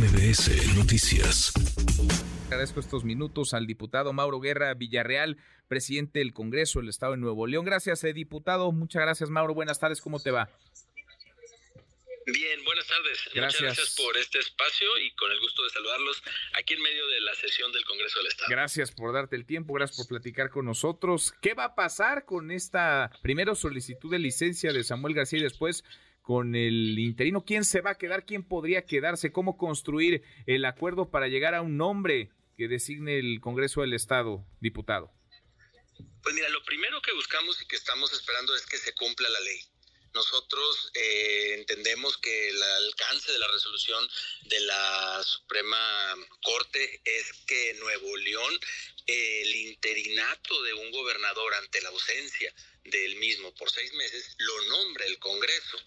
MBS Noticias. Agradezco estos minutos al diputado Mauro Guerra Villarreal, presidente del Congreso del Estado de Nuevo León. Gracias, eh, diputado. Muchas gracias, Mauro. Buenas tardes. ¿Cómo te va? Bien, buenas tardes. Gracias. Muchas gracias por este espacio y con el gusto de saludarlos aquí en medio de la sesión del Congreso del Estado. Gracias por darte el tiempo, gracias por platicar con nosotros. ¿Qué va a pasar con esta primero solicitud de licencia de Samuel García y después con el interino? ¿Quién se va a quedar? ¿Quién podría quedarse? ¿Cómo construir el acuerdo para llegar a un nombre que designe el Congreso del Estado, diputado? Pues mira, lo primero que buscamos y que estamos esperando es que se cumpla la ley. Nosotros eh, entendemos que el alcance de la resolución de la Suprema Corte es que Nuevo León, el interinato de un gobernador ante la ausencia del mismo por seis meses, lo nombre el Congreso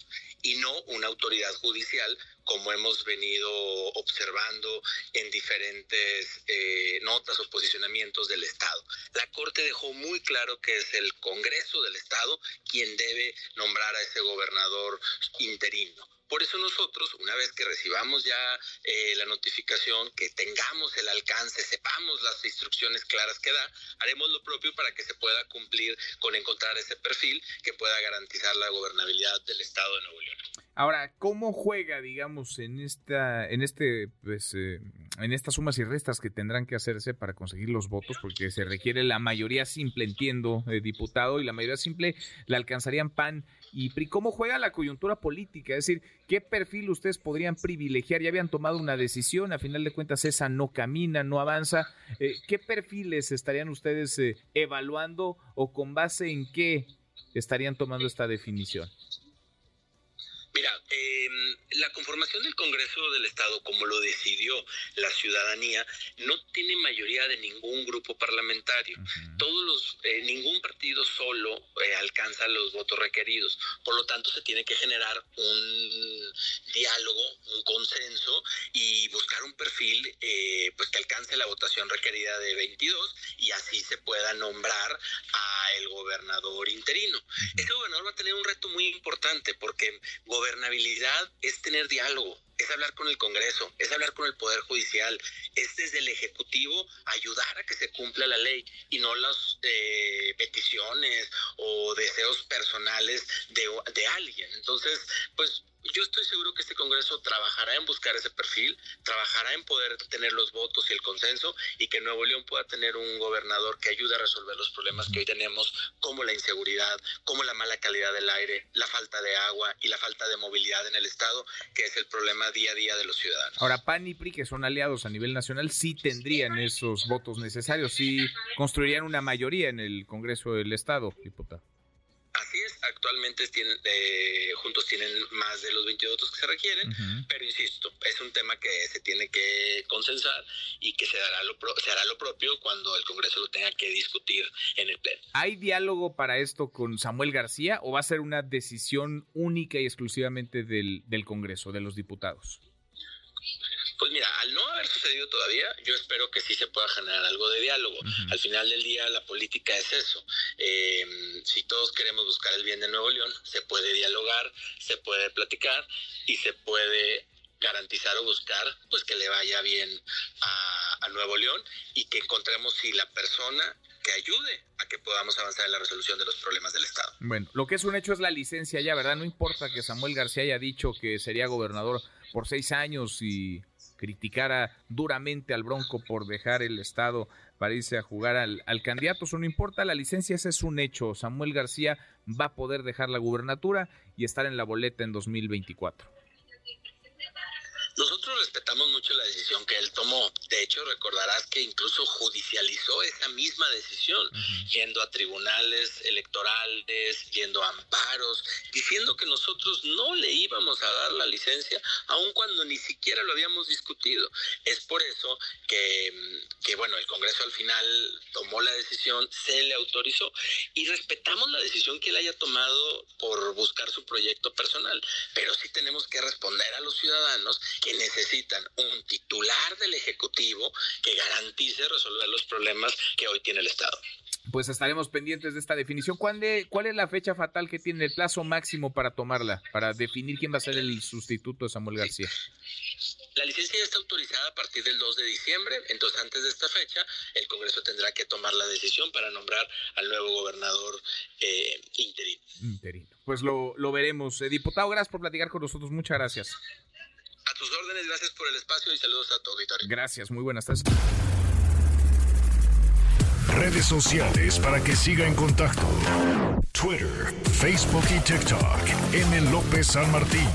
y no una autoridad judicial como hemos venido observando en diferentes eh, notas o posicionamientos del Estado. La Corte dejó muy claro que es el Congreso del Estado quien debe nombrar a ese gobernador interino. Por eso nosotros, una vez que recibamos ya eh, la notificación, que tengamos el alcance, sepamos las instrucciones claras que da, haremos lo propio para que se pueda cumplir con encontrar ese perfil que pueda garantizar la gobernabilidad del Estado de Nuevo León. Ahora, ¿cómo juega, digamos, en esta, en este, pues, eh, en estas sumas y restas que tendrán que hacerse para conseguir los votos? Porque se requiere la mayoría simple, entiendo, eh, diputado, y la mayoría simple la alcanzarían PAN y PRI. ¿Cómo juega la coyuntura política? Es decir, ¿qué perfil ustedes podrían privilegiar? Ya habían tomado una decisión, a final de cuentas esa no camina, no avanza. Eh, ¿Qué perfiles estarían ustedes eh, evaluando o con base en qué estarían tomando esta definición? Mira, eh, la conformación del Congreso del Estado, como lo decidió la ciudadanía, no tiene mayoría de ningún grupo parlamentario. Todos los, eh, ningún partido solo eh, alcanza los votos requeridos. Por lo tanto, se tiene que generar un diálogo, un consenso y buscar un perfil eh, pues que alcance la votación requerida de 22 y así se pueda nombrar a el gobernador interino. Ese gobernador va a tener un reto muy importante porque gobernabilidad es tener diálogo, es hablar con el Congreso, es hablar con el Poder Judicial, es desde el Ejecutivo ayudar a que se cumpla la ley y no las eh, peticiones o deseos personales de, de alguien. Entonces, pues yo estoy seguro que este Congreso trabajará en buscar ese perfil, trabajará en poder tener los votos y el consenso y que Nuevo León pueda tener un gobernador que ayude a resolver los problemas que hoy tenemos, como la inseguridad, como la mala calidad del aire, la falta de agua y la falta de movilidad en el Estado, que es el problema día a día de los ciudadanos. Ahora, PAN y PRI, que son aliados a nivel nacional, sí tendrían esos votos necesarios, sí construirían una mayoría en el Congreso del Estado, diputado. Actualmente tienen, eh, juntos tienen más de los 20 votos que se requieren, pero insisto, es un tema que se tiene que consensar y que se, dará lo pro- se hará lo propio cuando el Congreso lo tenga que discutir en el Pleno. ¿Hay diálogo para esto con Samuel García o va a ser una decisión única y exclusivamente del, del Congreso, de los diputados? Pues mira, al no haber sucedido todavía, yo espero que sí se pueda generar algo de diálogo. Al final del día, la política es eso. Eh, si todos queremos buscar el bien de Nuevo León, se puede dialogar, se puede platicar y se puede garantizar o buscar pues que le vaya bien a, a Nuevo León y que encontremos si la persona que ayude a que podamos avanzar en la resolución de los problemas del Estado. Bueno, lo que es un hecho es la licencia ya, ¿verdad? No importa que Samuel García haya dicho que sería gobernador por seis años y criticara duramente al Bronco por dejar el Estado para irse a jugar al, al candidato. Eso no importa, la licencia ese es un hecho. Samuel García va a poder dejar la gubernatura y estar en la boleta en 2024. Nosotros respetamos mucho la decisión que él tomó. De hecho, recordarás que incluso judicializó esa misma decisión, yendo a tribunales electorales, yendo a amparos, diciendo que nosotros no le íbamos a dar la licencia, aun cuando ni siquiera lo habíamos discutido. Es por eso que, que bueno, el Congreso al final tomó la decisión, se le autorizó y respetamos la decisión que él haya tomado por buscar su proyecto personal, pero sí tenemos que responder a los ciudadanos que necesitan un titular del Ejecutivo que garantice resolver los problemas que hoy tiene el Estado. Pues estaremos pendientes de esta definición. ¿Cuál, de- ¿Cuál es la fecha fatal que tiene el plazo máximo para tomarla, para definir quién va a ser el sustituto de Samuel García? La licencia ya está autorizada a partir del 2 de diciembre, entonces antes de esta fecha el Congreso tendrá que tomar la decisión para nombrar al nuevo gobernador eh, interino. Interino. Pues lo, lo veremos. Eh, diputado, gracias por platicar con nosotros. Muchas gracias. A tus órdenes, gracias por el espacio y saludos a tu auditorio. Gracias, muy buenas tardes. Redes sociales para que siga en contacto: Twitter, Facebook y TikTok. M. López San Martín.